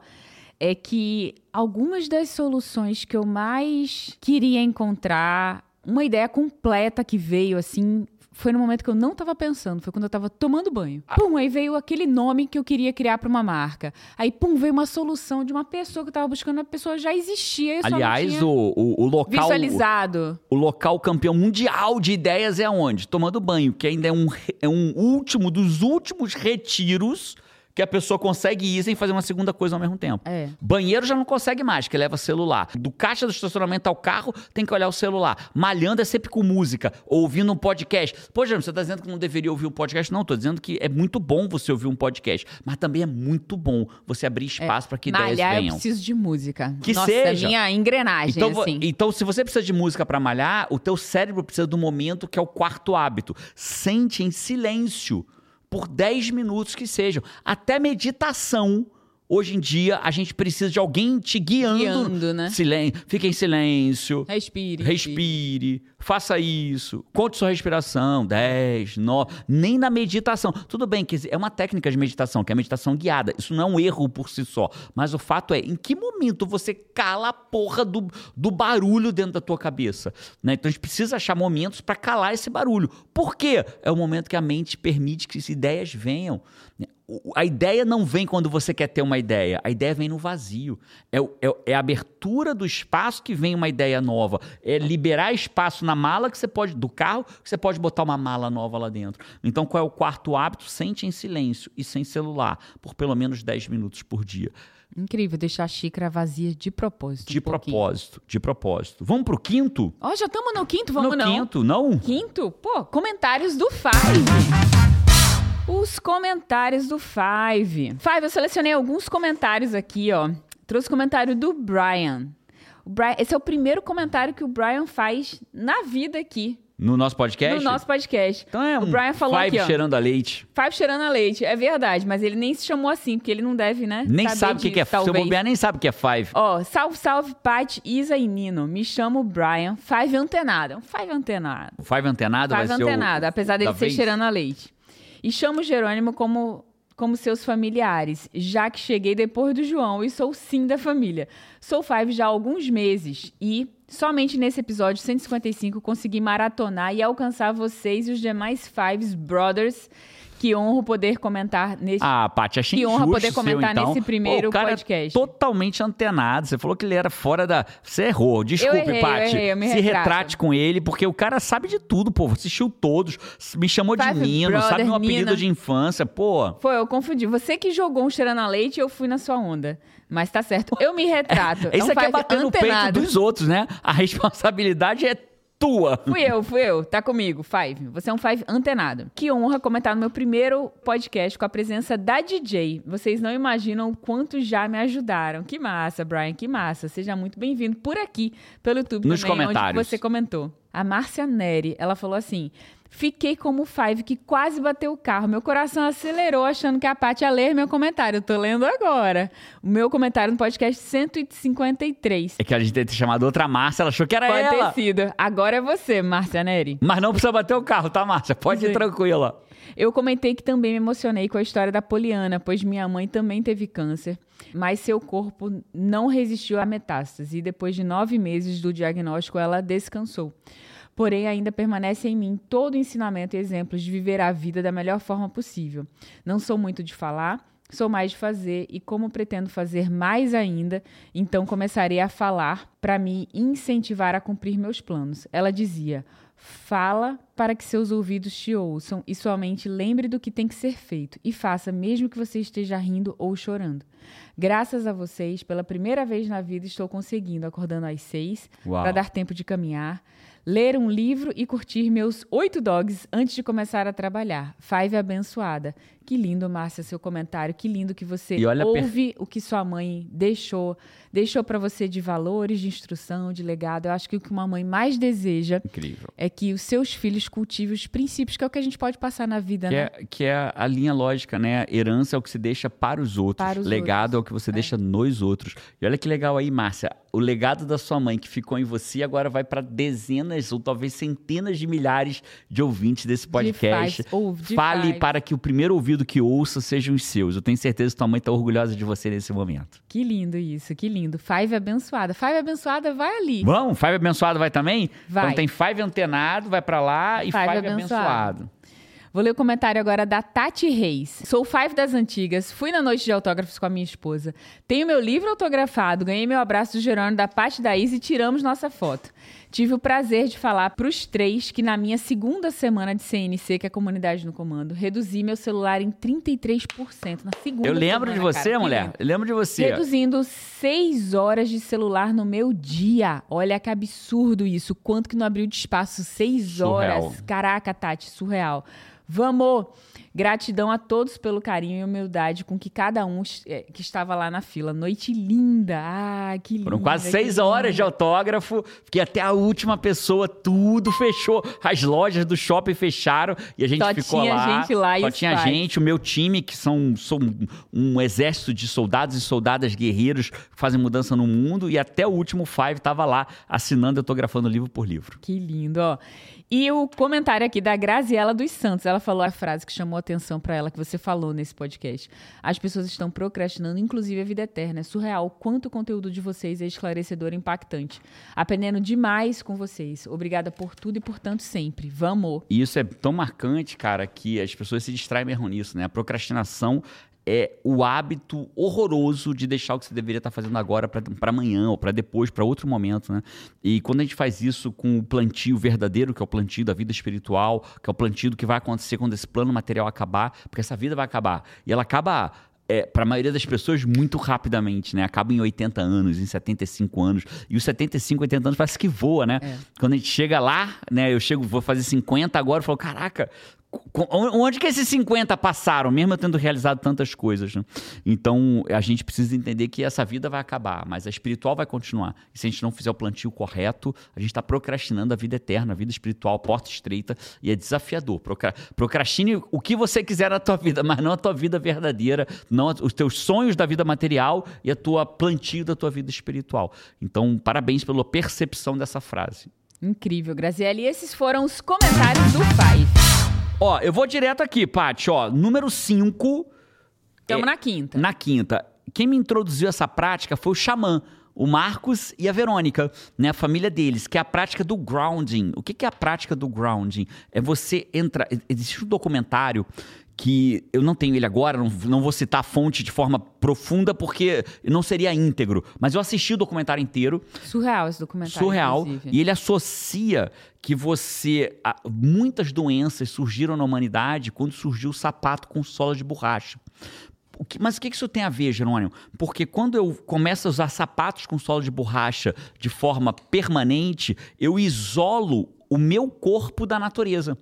é que algumas das soluções que eu mais queria encontrar, uma ideia completa que veio, assim, foi no momento que eu não tava pensando, foi quando eu tava tomando banho. Pum, aí veio aquele nome que eu queria criar para uma marca. Aí, pum, veio uma solução de uma pessoa que eu tava buscando, a pessoa já existia, Aliás, o, o, o local visualizado. o local campeão mundial de ideias é onde? Tomando banho, que ainda é um, é um último dos últimos retiros que a pessoa consegue ir sem fazer uma segunda coisa ao mesmo tempo. É. Banheiro já não consegue mais, que leva celular. Do caixa do estacionamento ao carro, tem que olhar o celular. Malhando é sempre com música, ou ouvindo um podcast. Pô, James, você tá dizendo que não deveria ouvir um podcast? Não, tô dizendo que é muito bom você ouvir um podcast. Mas também é muito bom você abrir espaço para que ideias Malhar, eu venham. preciso de música. Que Nossa, seja. minha engrenagem, Então, assim. então, se você precisa de música para malhar, o teu cérebro precisa do momento que é o quarto hábito. Sente em silêncio por 10 minutos que sejam. Até meditação. Hoje em dia, a gente precisa de alguém te guiando. Guiando, né? Silen Fique em silêncio. Respire. Respire, faça isso, conte sua respiração, 10, 9, nem na meditação. Tudo bem que é uma técnica de meditação, que é a meditação guiada. Isso não é um erro por si só. Mas o fato é, em que momento você cala a porra do, do barulho dentro da tua cabeça? né? Então a gente precisa achar momentos para calar esse barulho. Por quê? É o momento que a mente permite que as ideias venham. A ideia não vem quando você quer ter uma ideia. A ideia vem no vazio. É, é, é a abertura do espaço que vem uma ideia nova. É liberar espaço na mala que você pode, do carro, que você pode botar uma mala nova lá dentro. Então, qual é o quarto hábito? Sente em silêncio e sem celular, por pelo menos 10 minutos por dia. Incrível, deixar a xícara vazia de propósito. De um propósito, de propósito. Vamos pro quinto? Ó, já estamos no quinto, vamos no não. quinto, não? Quinto, pô, comentários do Five. Os comentários do Five. Five, eu selecionei alguns comentários aqui, ó. Trouxe comentário do Brian. O Brian. Esse é o primeiro comentário que o Brian faz na vida aqui, No nosso podcast? no nosso podcast. Então é o um Brian falou five aqui, ó. cheirando a leite. Five cheirando a leite. É verdade, mas ele nem se chamou assim, porque ele não deve, né? Nem sabe o que, que é. disso, Seu talvez. bobear nem sabe o que é five. Ó, salve, salve, Paty, Isa e Nino. Me chamo Brian, Five antenado. Um Five antenado. O five antenado Five vai ser o... antenado, apesar dele ser vez? cheirando a leite. E chamo Jerônimo como, como seus familiares, já que cheguei depois do João e sou sim da família. Sou Five já há alguns meses e somente nesse episódio 155 consegui maratonar e alcançar vocês e os demais Fives Brothers. Que honro poder comentar neste Ah, Paty, achei Que honra poder seu, comentar então. nesse primeiro Pô, o cara podcast. É totalmente antenado. Você falou que ele era fora da. Você errou. Desculpe, errei, eu Paty. errei, eu me Se retrato. retrate com ele, porque o cara sabe de tudo, pô. Assistiu todos. Me chamou de Nino, Brother, sabe meu apelido Nina. de infância, pô. Foi, eu confundi. Você que jogou um cheirando a leite, eu fui na sua onda. Mas tá certo. Eu me retrato. Isso um aqui é bater no peito antenado. dos outros, né? A responsabilidade é tua. Fui eu, fui eu. Tá comigo, Five. Você é um Five antenado. Que honra comentar no meu primeiro podcast com a presença da DJ. Vocês não imaginam o quanto já me ajudaram. Que massa, Brian, que massa. Seja muito bem-vindo por aqui, pelo YouTube Nos também, onde comentários. você comentou. A Márcia Neri, ela falou assim... Fiquei como o Five que quase bateu o carro. Meu coração acelerou achando que a Paty ia ler meu comentário. Eu tô lendo agora. O meu comentário no podcast 153. É que a gente ter chamado outra Márcia, ela achou que era Pode ela. ter sido. Agora é você, Márcia Neri. Mas não precisa bater o carro, tá, Márcia? Pode ir Sim. tranquila. Eu comentei que também me emocionei com a história da Poliana, pois minha mãe também teve câncer, mas seu corpo não resistiu à metástase e depois de nove meses do diagnóstico ela descansou. Porém, ainda permanece em mim todo o ensinamento e exemplos de viver a vida da melhor forma possível. Não sou muito de falar, sou mais de fazer e como pretendo fazer mais ainda, então começarei a falar para me incentivar a cumprir meus planos. Ela dizia: Fala para que seus ouvidos te ouçam e sua mente lembre do que tem que ser feito e faça mesmo que você esteja rindo ou chorando. Graças a vocês, pela primeira vez na vida estou conseguindo acordando às seis para dar tempo de caminhar, ler um livro e curtir meus oito dogs antes de começar a trabalhar. Five abençoada. Que lindo, Márcia, seu comentário. Que lindo que você E olha, per- ouve o que sua mãe deixou, deixou para você de valores, de instrução, de legado. Eu acho que o que uma mãe mais deseja Incrível. é que os seus filhos cultivem os princípios, que é o que a gente pode passar na vida, Que né? é, que é a linha lógica, né? Herança é o que se deixa para os outros. Para os legado outros. é o que você deixa nos outros. E olha que legal aí, Márcia. O legado da sua mãe que ficou em você agora vai para dezenas ou talvez centenas de milhares de ouvintes desse podcast. faz, ouve, de Fale faz. para que o primeiro ouvido que ouça sejam os seus. Eu tenho certeza que tua mãe está orgulhosa de você nesse momento. Que lindo isso, que lindo. Five abençoada. Five abençoada, vai ali. Vamos? Five abençoado vai também? Vai. Então tem Five antenado, vai para lá e Five Five, abençoado. abençoado. Vou ler o comentário agora da Tati Reis. Sou Five das antigas, fui na noite de autógrafos com a minha esposa. Tenho meu livro autografado, ganhei meu abraço do Jerônimo da Paty da Isa e tiramos nossa foto. Tive o prazer de falar pros três que na minha segunda semana de CNC, que é a Comunidade no Comando, reduzi meu celular em 33% na segunda Eu lembro de semana, você, cara, que mulher. Eu lembro de você. Reduzindo seis horas de celular no meu dia. Olha que absurdo isso. Quanto que não abriu de espaço? Seis Surreal. horas. Caraca, Tati, surreal. Vamos! Gratidão a todos pelo carinho e humildade com que cada um eh, que estava lá na fila. Noite linda. Ah, que linda. Foram quase seis horas de autógrafo, fiquei até a última pessoa, tudo fechou. As lojas do shopping fecharam e a gente Só ficou tinha lá. gente lá e Só tinha pais. gente, o meu time, que são, são um exército de soldados e soldadas guerreiros que fazem mudança no mundo, e até o último Five tava lá assinando e autografando livro por livro. Que lindo, ó. E o comentário aqui da Graziela dos Santos, ela falou a frase que chamou a atenção pra ela, que você falou nesse podcast. As pessoas estão procrastinando, inclusive a vida eterna. É surreal quanto o conteúdo de vocês é esclarecedor e impactante. Aprendendo demais com vocês. Obrigada por tudo e por tanto sempre. Vamos! E isso é tão marcante, cara, que as pessoas se distraem mesmo nisso, né? A procrastinação é o hábito horroroso de deixar o que você deveria estar fazendo agora para amanhã ou para depois, para outro momento, né? E quando a gente faz isso com o plantio verdadeiro, que é o plantio da vida espiritual, que é o plantio do que vai acontecer quando esse plano material acabar, porque essa vida vai acabar. E ela acaba é, para a maioria das pessoas, muito rapidamente, né? Acaba em 80 anos, em 75 anos. E os 75, 80 anos parece que voa, né? É. Quando a gente chega lá, né? Eu chego, vou fazer 50 agora, eu falo, caraca, Onde que esses 50 passaram, mesmo eu tendo realizado tantas coisas? Né? Então, a gente precisa entender que essa vida vai acabar, mas a espiritual vai continuar. E se a gente não fizer o plantio correto, a gente está procrastinando a vida eterna, a vida espiritual, porta estreita, e é desafiador. Procrastine o que você quiser na tua vida, mas não a tua vida verdadeira, não os teus sonhos da vida material e a tua plantio da tua vida espiritual. Então, parabéns pela percepção dessa frase. Incrível, Graziele. E esses foram os comentários do Five. Ó, eu vou direto aqui, Paty, ó. Número 5. Estamos é, na quinta. Na quinta. Quem me introduziu essa prática foi o xamã o Marcos e a Verônica, né, a família deles, que é a prática do grounding. O que é a prática do grounding? É você entrar. Existe um documentário que eu não tenho ele agora, não, não vou citar a fonte de forma profunda porque não seria íntegro, mas eu assisti o documentário inteiro. Surreal esse documentário. Surreal. Inclusive. E ele associa que você. Muitas doenças surgiram na humanidade quando surgiu o sapato com sola de borracha. O que, mas o que isso tem a ver, Jerônimo? Porque quando eu começo a usar sapatos com sola de borracha de forma permanente, eu isolo o meu corpo da natureza.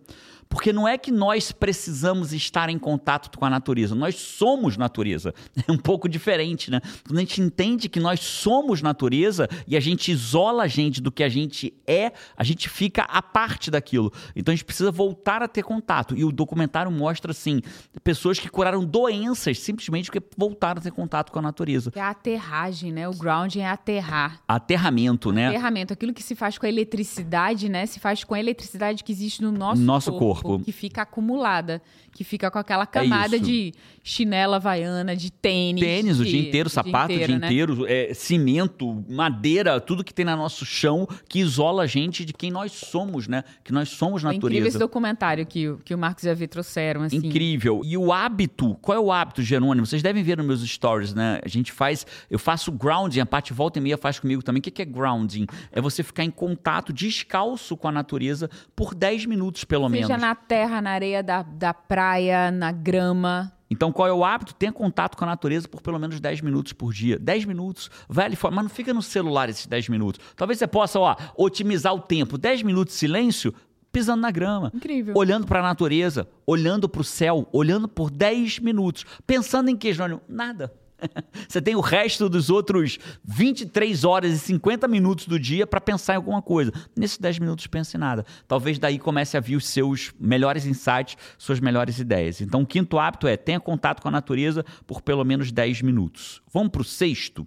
Porque não é que nós precisamos estar em contato com a natureza, nós somos natureza. É um pouco diferente, né? Quando a gente entende que nós somos natureza e a gente isola a gente do que a gente é, a gente fica a parte daquilo. Então a gente precisa voltar a ter contato. E o documentário mostra, assim, pessoas que curaram doenças simplesmente porque voltaram a ter contato com a natureza. É a aterragem, né? O grounding é aterrar. Aterramento, né? Aterramento. Aquilo que se faz com a eletricidade, né? Se faz com a eletricidade que existe no nosso, nosso corpo. corpo corpo. Que fica acumulada. Que fica com aquela camada é de chinela havaiana, de tênis. Tênis, de, o dia inteiro, sapato o dia inteiro, o dia né? é, cimento, madeira, tudo que tem no nosso chão, que isola a gente de quem nós somos, né? Que nós somos natureza. É incrível esse documentário que, que o Marcos e a Vi trouxeram, assim. Incrível. E o hábito, qual é o hábito, Jerônimo? Vocês devem ver nos meus stories, né? A gente faz, eu faço grounding, a parte volta e meia faz comigo também. O que é grounding? É você ficar em contato descalço com a natureza por 10 minutos, pelo Seja menos. Seja na terra, na areia da, da praia, na grama. Então, qual é o hábito? Tenha contato com a natureza por pelo menos 10 minutos por dia. 10 minutos. Vai ali fora, mas não fica no celular esses 10 minutos. Talvez você possa, ó, otimizar o tempo. 10 minutos de silêncio, pisando na grama. Incrível. Olhando para a natureza, olhando para o céu, olhando por 10 minutos. Pensando em que, Jônio? Nada. Você tem o resto dos outros 23 horas e 50 minutos do dia para pensar em alguma coisa. Nesses 10 minutos, pense em nada. Talvez daí comece a vir os seus melhores insights, suas melhores ideias. Então, o quinto hábito é tenha contato com a natureza por pelo menos 10 minutos. Vamos para o sexto.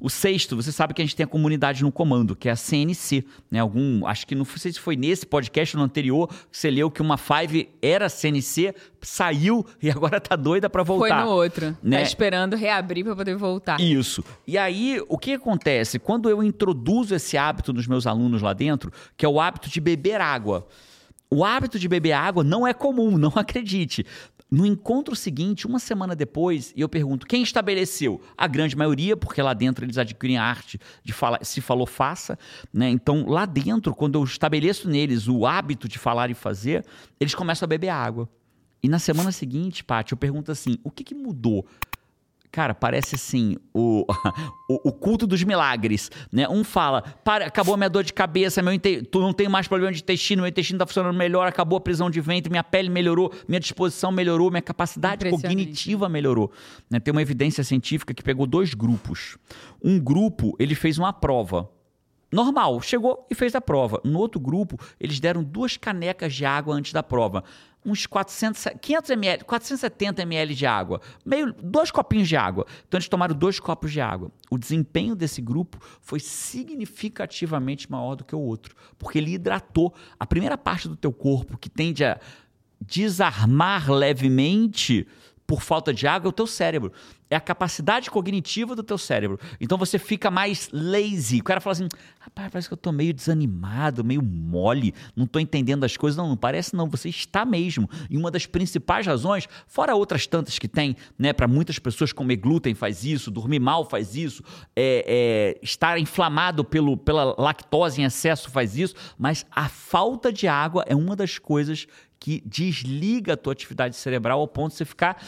O sexto, você sabe que a gente tem a comunidade no comando, que é a CNC. Né? Algum, acho que não sei se foi nesse podcast ou no anterior que você leu que uma Five era CNC, saiu e agora tá doida para voltar. Foi no outro. Tá né? Tá esperando reabrir para poder voltar. Isso. E aí, o que acontece? Quando eu introduzo esse hábito nos meus alunos lá dentro, que é o hábito de beber água. O hábito de beber água não é comum, não acredite. No encontro seguinte, uma semana depois, eu pergunto: quem estabeleceu? A grande maioria, porque lá dentro eles adquirem a arte de falar, se falou, faça. Né? Então, lá dentro, quando eu estabeleço neles o hábito de falar e fazer, eles começam a beber água. E na semana seguinte, Paty, eu pergunto assim: o que, que mudou? Cara, parece assim, o, o, o, culto dos milagres, né? Um fala, para, acabou a minha dor de cabeça, meu tu não tenho mais problema de intestino, meu intestino está funcionando melhor, acabou a prisão de ventre, minha pele melhorou, minha disposição melhorou, minha capacidade cognitiva melhorou. Né? Tem uma evidência científica que pegou dois grupos. Um grupo, ele fez uma prova, normal, chegou e fez a prova. No outro grupo, eles deram duas canecas de água antes da prova uns 400, 500 ml, 470 ml de água, meio dois copinhos de água. Então eles tomaram dois copos de água. O desempenho desse grupo foi significativamente maior do que o outro, porque ele hidratou a primeira parte do teu corpo que tende a desarmar levemente por falta de água é o teu cérebro. é a capacidade cognitiva do teu cérebro. Então você fica mais lazy. O cara fala assim: rapaz, parece que eu tô meio desanimado, meio mole, não tô entendendo as coisas. Não, não parece não, você está mesmo. E uma das principais razões, fora outras tantas que tem, né, para muitas pessoas comer glúten faz isso, dormir mal faz isso, é, é, estar inflamado pelo, pela lactose em excesso faz isso, mas a falta de água é uma das coisas que desliga a tua atividade cerebral ao ponto de você ficar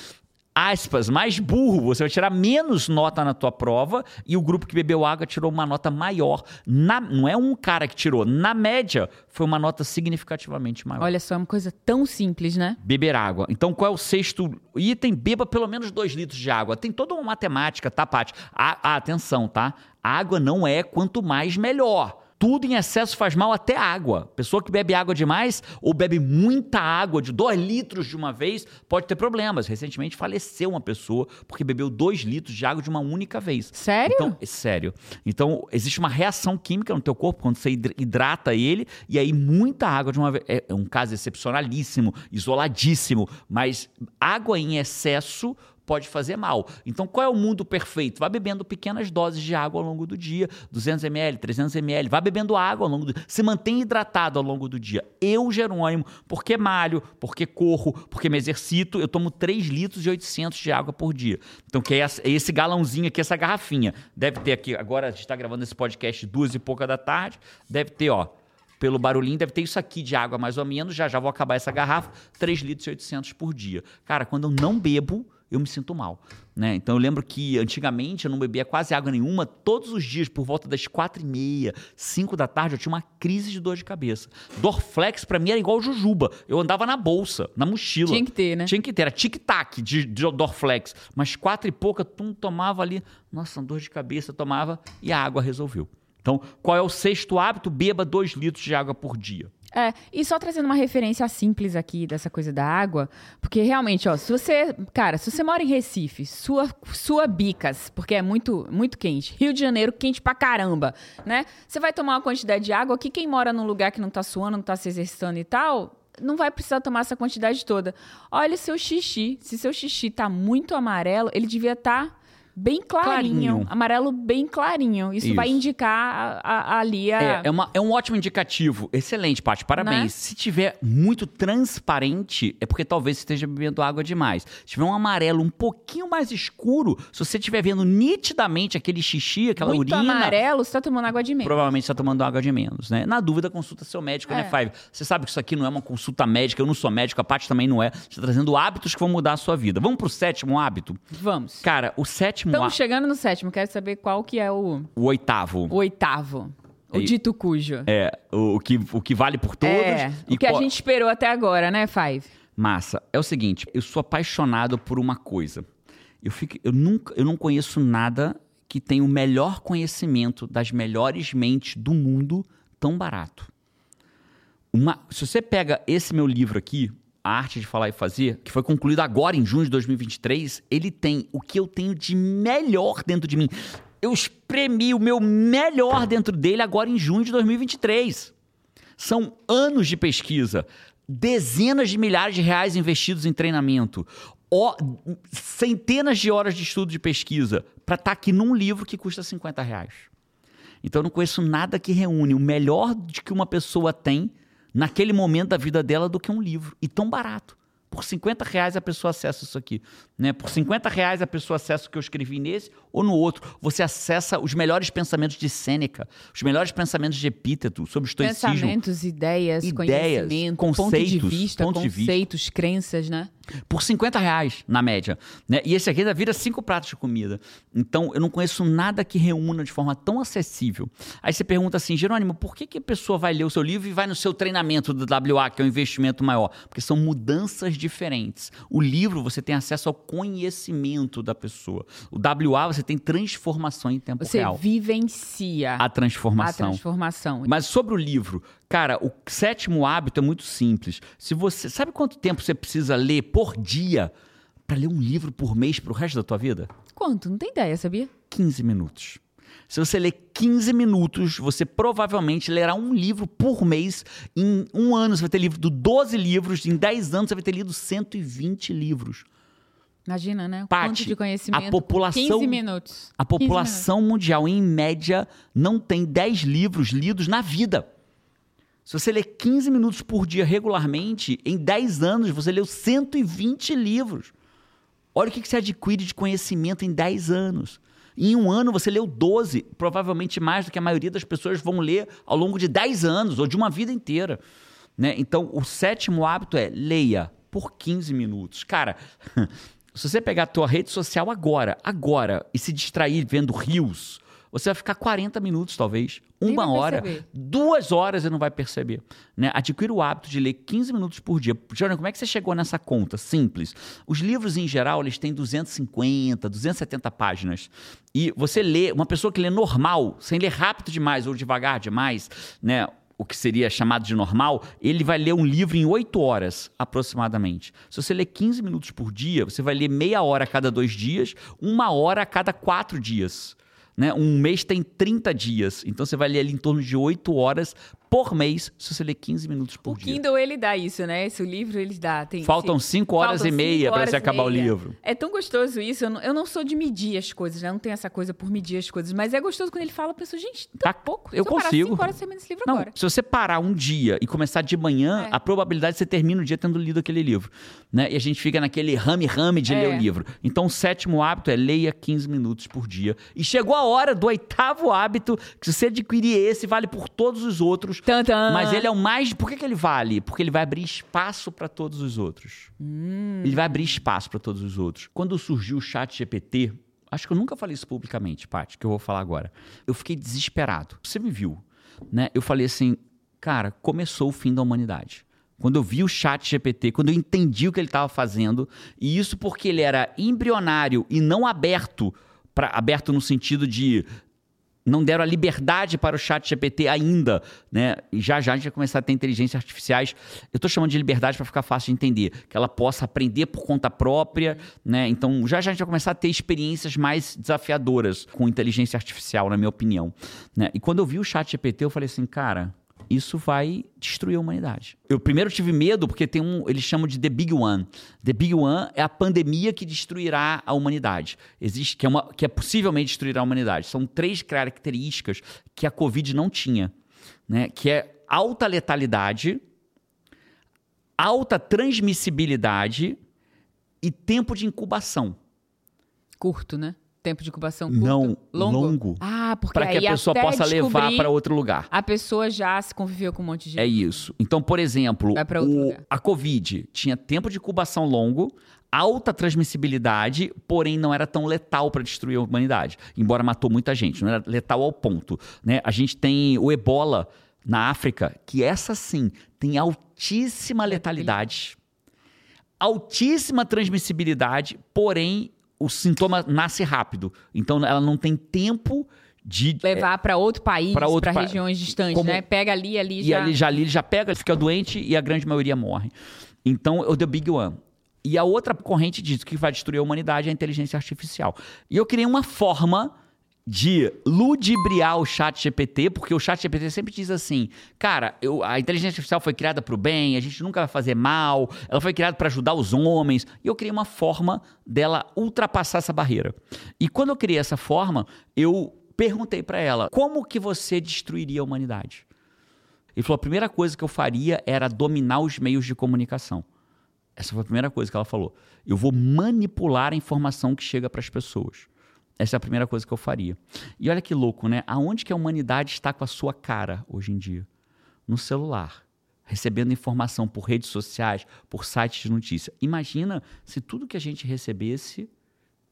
aspas, mais burro, você vai tirar menos nota na tua prova e o grupo que bebeu água tirou uma nota maior. Na, não é um cara que tirou, na média foi uma nota significativamente maior. Olha só, é uma coisa tão simples, né? Beber água. Então, qual é o sexto item? Beba pelo menos dois litros de água. Tem toda uma matemática, tá, Paty? Ah, ah, atenção, tá? água não é quanto mais melhor tudo em excesso faz mal, até água. Pessoa que bebe água demais ou bebe muita água, de 2 litros de uma vez, pode ter problemas. Recentemente faleceu uma pessoa porque bebeu 2 litros de água de uma única vez. Sério? Então, é sério. Então, existe uma reação química no teu corpo quando você hidrata ele, e aí muita água de uma vez. É um caso excepcionalíssimo, isoladíssimo, mas água em excesso pode fazer mal. Então, qual é o mundo perfeito? Vá bebendo pequenas doses de água ao longo do dia, 200 ml, 300 ml, vá bebendo água ao longo do dia, se mantém hidratado ao longo do dia. Eu, Jerônimo, porque malho, porque corro, porque me exercito, eu tomo 3 litros e 800 de água por dia. Então, que é esse galãozinho aqui, essa garrafinha. Deve ter aqui, agora a gente está gravando esse podcast duas e pouca da tarde, deve ter, ó, pelo barulhinho, deve ter isso aqui de água mais ou menos, já já vou acabar essa garrafa, 3 litros e 800 por dia. Cara, quando eu não bebo, eu me sinto mal. Né? Então eu lembro que antigamente eu não bebia quase água nenhuma, todos os dias, por volta das quatro e meia, cinco da tarde, eu tinha uma crise de dor de cabeça. Dorflex para mim era igual jujuba. Eu andava na bolsa, na mochila. Tinha que ter, né? Tinha que ter, era tic-tac de, de Dorflex. Mas quatro e pouca, tu tomava ali, nossa, dor de cabeça, tomava e a água resolveu. Então, qual é o sexto hábito? Beba dois litros de água por dia. É, e só trazendo uma referência simples aqui dessa coisa da água, porque realmente, ó, se você, cara, se você mora em Recife, sua, sua bicas, porque é muito, muito quente, Rio de Janeiro, quente pra caramba, né? Você vai tomar uma quantidade de água, aqui quem mora num lugar que não tá suando, não tá se exercitando e tal, não vai precisar tomar essa quantidade toda. Olha seu xixi, se seu xixi tá muito amarelo, ele devia estar tá bem clarinho, clarinho, amarelo bem clarinho. Isso, Isso. vai indicar a, a, ali a... É, é, uma, é um ótimo indicativo. Excelente, Paty, parabéns. Né? Se tiver muito transparente, é porque talvez você esteja bebendo água demais. Se tiver um amarelo um pouquinho mais escuro, se você estiver vendo nitidamente aquele xixi, aquela muito urina... Amarelo, você está tomando água de menos. Provavelmente está tomando água de menos, né? Na dúvida, consulta seu médico, né, é. né, Five? Você sabe que isso aqui não é uma consulta médica, eu não sou médico, a Paty também não é. Você está trazendo hábitos que vão mudar a sua vida. Vamos pro sétimo hábito? Vamos. Cara, o sétimo Estamos hábito... chegando no sétimo, quero saber qual que é o... O oitavo. O oitavo. O dito cujo. É, o, o, que, o que vale por todos. É, o que a gente esperou até agora, né, Five? Massa. É o seguinte, eu sou apaixonado por uma coisa. Eu, fico, eu, nunca, eu não conheço nada que tenha o melhor conhecimento das melhores mentes do mundo tão barato. Uma, se você pega esse meu livro aqui, a Arte de Falar e Fazer, que foi concluído agora em junho de 2023, ele tem o que eu tenho de melhor dentro de mim. Eu espremi o meu melhor dentro dele agora em junho de 2023. São anos de pesquisa, dezenas de milhares de reais investidos em treinamento, centenas de horas de estudo de pesquisa para estar tá aqui num livro que custa 50 reais. Então eu não conheço nada que reúne o melhor de que uma pessoa tem naquele momento da vida dela do que um livro. E tão barato. Por 50 reais a pessoa acessa isso aqui. Né? Por 50 reais a pessoa acessa o que eu escrevi nesse ou no outro. Você acessa os melhores pensamentos de Sêneca, os melhores pensamentos de Epíteto sobre estoicismo. Pensamentos, ideias, ideias conhecimento, conceitos, ponto de vista, ponto conceitos, de vista. crenças, né? Por 50 reais na média. Né? E esse aqui ainda vira cinco pratos de comida. Então eu não conheço nada que reúna de forma tão acessível. Aí você pergunta assim, Jerônimo, por que, que a pessoa vai ler o seu livro e vai no seu treinamento do WA, que é um investimento maior? Porque são mudanças diferentes. O livro você tem acesso ao conhecimento da pessoa. O WA você tem transformação em tempo você real. Você vivencia a transformação. A transformação. Mas sobre o livro, Cara, o sétimo hábito é muito simples. Se você sabe quanto tempo você precisa ler por dia para ler um livro por mês para o resto da tua vida? Quanto? Não tem ideia, sabia? 15 minutos. Se você ler 15 minutos, você provavelmente lerá um livro por mês. Em um ano você vai ter lido 12 livros, em 10 anos você vai ter lido 120 livros. Imagina, né? O Paty, quanto de conhecimento. a população- 15 minutos. A 15 população mundial, em média, não tem 10 livros lidos na vida. Se você lê 15 minutos por dia regularmente, em 10 anos você leu 120 livros. Olha o que você adquire de conhecimento em 10 anos. Em um ano você leu 12, provavelmente mais do que a maioria das pessoas vão ler ao longo de 10 anos ou de uma vida inteira. Né? Então, o sétimo hábito é leia por 15 minutos. Cara, se você pegar a tua rede social agora, agora, e se distrair vendo rios, você vai ficar 40 minutos, talvez. Nem Uma hora, duas horas e não vai perceber. Né? Adquira o hábito de ler 15 minutos por dia. Jana, como é que você chegou nessa conta? Simples. Os livros, em geral, eles têm 250, 270 páginas. E você lê, uma pessoa que lê normal, sem ler rápido demais ou devagar demais, né? o que seria chamado de normal, ele vai ler um livro em 8 horas, aproximadamente. Se você ler 15 minutos por dia, você vai ler meia hora a cada dois dias, uma hora a cada quatro dias. Né? Um mês tem 30 dias, então você vai ler ali em torno de 8 horas por mês se você ler 15 minutos por O dia. Kindle, ele dá isso, né? Esse livro, ele dá. Tem, Faltam sim, 5 horas faltam e meia para você acabar o livro. É tão gostoso isso. Eu não, eu não sou de medir as coisas, né? Não tenho essa coisa por medir as coisas. Mas é gostoso quando ele fala, a pessoa, gente, tá, Tá, pouco. eu Se parar consigo. cinco horas, você termina esse livro Não, agora. se você parar um dia e começar de manhã, É. a probabilidade de você termina o dia tendo lido aquele livro. Né? E a gente fica naquele rame-rame de É. ler o livro. Então, o sétimo hábito é leia 15 minutos por dia. E chegou a hora do oitavo hábito, que se você adquirir esse, vale por todos os outros. Tan. Mas ele é o mais. Por que, que ele vale? Porque ele vai abrir espaço para todos os outros. Hum. Ele vai abrir espaço para todos os outros. Quando surgiu o Chat GPT, acho que eu nunca falei isso publicamente, Paty, que eu vou falar agora. Eu fiquei desesperado. Você me viu, né? Eu falei assim, cara, começou o fim da humanidade. Quando eu vi o Chat GPT, quando eu entendi o que ele estava fazendo, e isso porque ele era embrionário e não aberto, pra, aberto no sentido de não deram a liberdade para o chat GPT ainda, né? E já já a gente vai começar a ter inteligências artificiais. Eu estou chamando de liberdade para ficar fácil de entender, que ela possa aprender por conta própria, né? Então já já a gente vai começar a ter experiências mais desafiadoras com inteligência artificial, na minha opinião, né? E quando eu vi o chat GPT, eu falei assim, cara, isso vai destruir a humanidade. Eu primeiro tive medo porque tem um, eles chamam de The Big One. The Big One é a pandemia que destruirá a humanidade. Existe que é uma que é possivelmente destruirá a humanidade. São três características que a Covid não tinha, né? Que é alta letalidade, alta transmissibilidade e tempo de incubação. Curto, né? Tempo de incubação curto. Não, longo. longo. Ah, porque Para que a pessoa possa levar para outro lugar. A pessoa já se conviveu com um monte de gente. É isso. Então, por exemplo, o- a Covid tinha tempo de incubação longo, alta transmissibilidade, porém não era tão letal para destruir a humanidade. Embora matou muita gente, não era letal ao ponto. Né? A gente tem o ebola na África, que essa sim tem altíssima letalidade, altíssima transmissibilidade, porém o sintoma nasce rápido. Então ela não tem tempo de Levar pra outro país, outro pa- regiões distantes, como- né? Pega ali, ali E já. ali já, ali já pega, fica doente e a grande maioria morre. Então, é o The Big One. E a outra corrente diz que vai destruir a humanidade é a inteligência artificial. E eu criei uma forma de ludibriar o chat GPT, porque o chat GPT sempre diz assim, cara, eu- a inteligência artificial foi criada para o bem, a gente nunca vai fazer mal, ela foi criada para ajudar os homens. E eu criei uma forma dela ultrapassar essa barreira. E quando eu criei essa forma, eu perguntei para ela, como que você destruiria a humanidade? Ele falou: a primeira coisa que eu faria era dominar os meios de comunicação. Essa foi a primeira coisa que ela falou. Eu vou manipular a informação que chega para as pessoas. Essa é a primeira coisa que eu faria. E olha que louco, né? Aonde que a humanidade está com a sua cara hoje em dia? No celular. Recebendo informação por redes sociais, por sites de notícia. Imagina se tudo que a gente recebesse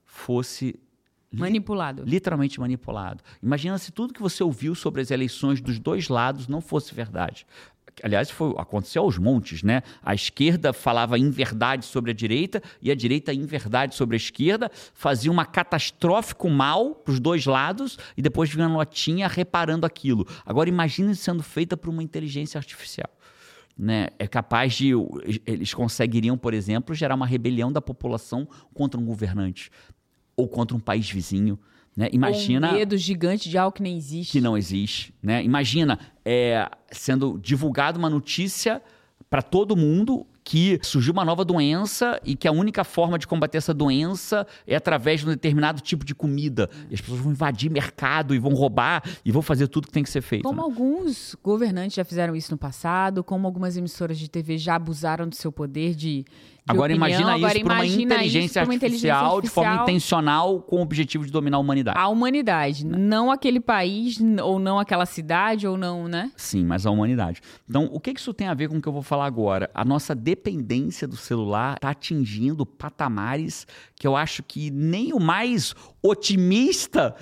fosse Manipulado. literalmente manipulado. Imagina se tudo que você ouviu sobre as eleições dos dois lados não fosse verdade. Aliás, foi, aconteceu aos montes, né? A esquerda falava em verdade sobre a direita e a direita em verdade sobre a esquerda, fazia uma catastrófico mal para os dois lados e depois vinha a notinha reparando aquilo. Agora imagine sendo feita por uma inteligência artificial. Né? É capaz de. Eles conseguiriam, por exemplo, gerar uma rebelião da população contra um governante ou contra um país vizinho. Né? Imagina Um medo gigante de algo que nem existe. que não existe. Né? Imagina é, sendo divulgada uma notícia para todo mundo que surgiu uma nova doença e que a única forma de combater essa doença é através de um determinado tipo de comida. E as pessoas vão invadir mercado e vão roubar e vão fazer tudo que tem que ser feito. Como né? alguns governantes já fizeram isso no passado, como algumas emissoras de TV já abusaram do seu poder de. Agora opinião. imagina Agora isso para uma inteligência uma artificial inteligência de forma artificial. intencional com o objetivo de dominar a humanidade. A humanidade, não aquele país, ou não aquela cidade, ou não, né? Sim, mas a humanidade. Então, o que isso tem a ver com o que eu vou falar agora? A nossa dependência do celular está atingindo patamares que eu acho que nem o mais otimista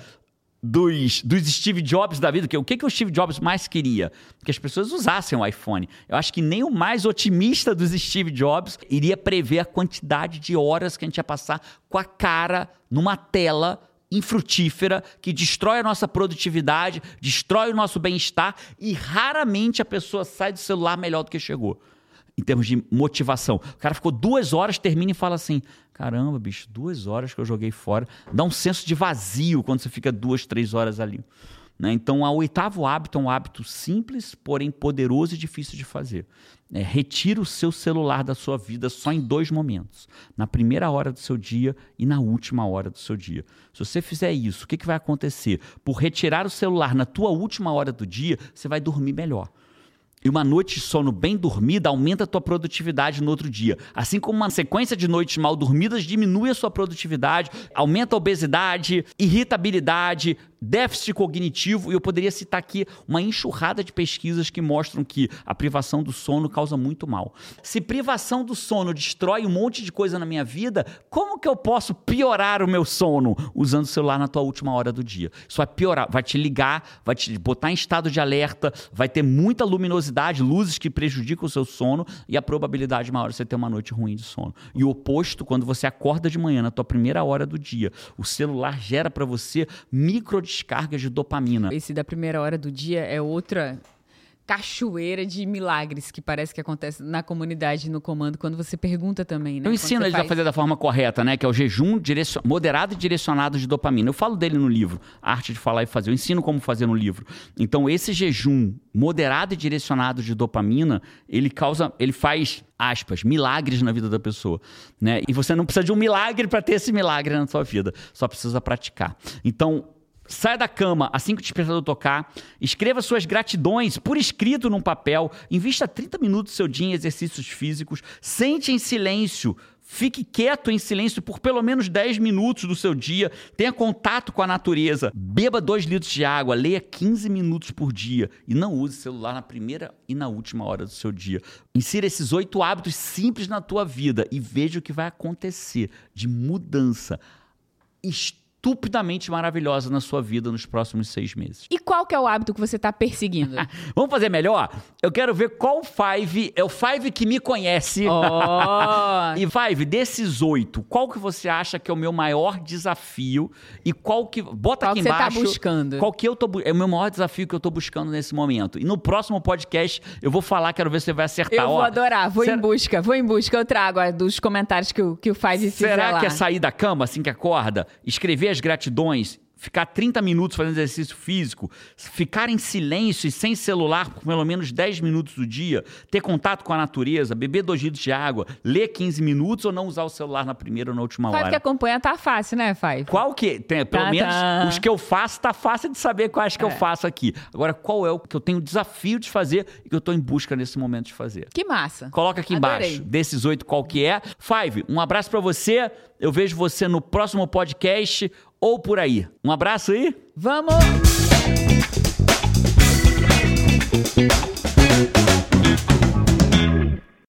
dos, dos Steve Jobs da vida, que o que, que o Steve Jobs mais queria? Que as pessoas usassem o iPhone. Eu acho que nem o mais otimista dos Steve Jobs iria prever a quantidade de horas que a gente ia passar com a cara numa tela infrutífera que destrói a nossa produtividade, destrói o nosso bem-estar e raramente a pessoa sai do celular melhor do que chegou. Em termos de motivação. O cara ficou duas horas, termina e fala assim: caramba, bicho, duas horas que eu joguei fora. Dá um senso de vazio quando você fica duas, três horas ali. Né? Então, o oitavo hábito é um hábito simples, porém poderoso e difícil de fazer. É, retira o seu celular da sua vida só em dois momentos: na primeira hora do seu dia e na última hora do seu dia. Se você fizer isso, o que, que vai acontecer? Por retirar o celular na tua última hora do dia, você vai dormir melhor. E uma noite de sono bem dormida aumenta a tua produtividade no outro dia. Assim como uma sequência de noites mal dormidas diminui a sua produtividade, aumenta a obesidade, irritabilidade, déficit cognitivo. E eu poderia citar aqui uma enxurrada de pesquisas que mostram que a privação do sono causa muito mal. Se privação do sono destrói um monte de coisa na minha vida, como que eu posso piorar o meu sono usando o celular na tua última hora do dia? Isso vai piorar, vai te ligar, vai te botar em estado de alerta, vai ter muita luminosidade, luzes que prejudicam o seu sono e a probabilidade maior de você ter uma noite ruim de sono. E o oposto, quando você acorda de manhã na tua primeira hora do dia, o celular gera para você micro descargas de dopamina. Esse da primeira hora do dia é outra cachoeira de milagres que parece que acontece na comunidade no comando quando você pergunta também, né? Eu ensino eles a faz- fazer da forma correta, né? Que é o jejum direcion- moderado e direcionado de dopamina. Eu falo dele no livro, A Arte de Falar e Fazer. Eu ensino como fazer no livro. Então, esse jejum moderado e direcionado de dopamina, ele causa, ele faz aspas, milagres na vida da pessoa, né? E você não precisa de um milagre para ter esse milagre na sua vida, só precisa praticar. Então, Saia da cama assim que o despertador tocar, escreva suas gratidões por escrito num papel, invista 30 minutos do seu dia em exercícios físicos, sente em silêncio, fique quieto em silêncio por pelo menos 10 minutos do seu dia, tenha contato com a natureza, beba 2 litros de água, leia 15 minutos por dia e não use celular na primeira e na última hora do seu dia. Insira esses oito hábitos simples na tua vida e veja o que vai acontecer de mudança estupidamente maravilhosa na sua vida nos próximos seis meses. E qual que é o hábito que você tá perseguindo? Vamos fazer melhor? Eu quero ver qual Five é o Five que me conhece. Ó, E Five, desses oito, qual que você acha que é o meu maior desafio? E qual que. Bota Qual aqui que você tá embaixo. buscando? Qual que eu tô. É o meu maior desafio que eu tô buscando nesse momento. E no próximo podcast eu vou falar, quero ver se você vai acertar. eu vou Ó, adorar, vou será- em busca, vou em busca. Eu trago ah, dos comentários que o, que o Five fizer Será lá. que é sair da cama assim que acorda, escrever gratidões, ficar 30 minutos fazendo exercício físico, ficar em silêncio e sem celular por pelo menos 10 minutos do dia, ter contato com a natureza, beber dois litros de água, ler 15 minutos ou não usar o celular na primeira ou na última Five que hora? acompanha tá fácil, né, Five? Qual que tem, pelo Tá, menos tá. os que eu faço, tá fácil de saber quais que eu É. faço aqui. Agora, qual é o que eu tenho desafio de fazer e que eu tô em busca nesse momento de fazer? Que massa. Coloca aqui Adorei. embaixo, desses oito, qual que é. Five, um abraço pra você. Eu vejo você no próximo podcast ou por aí. Um abraço aí. Vamos!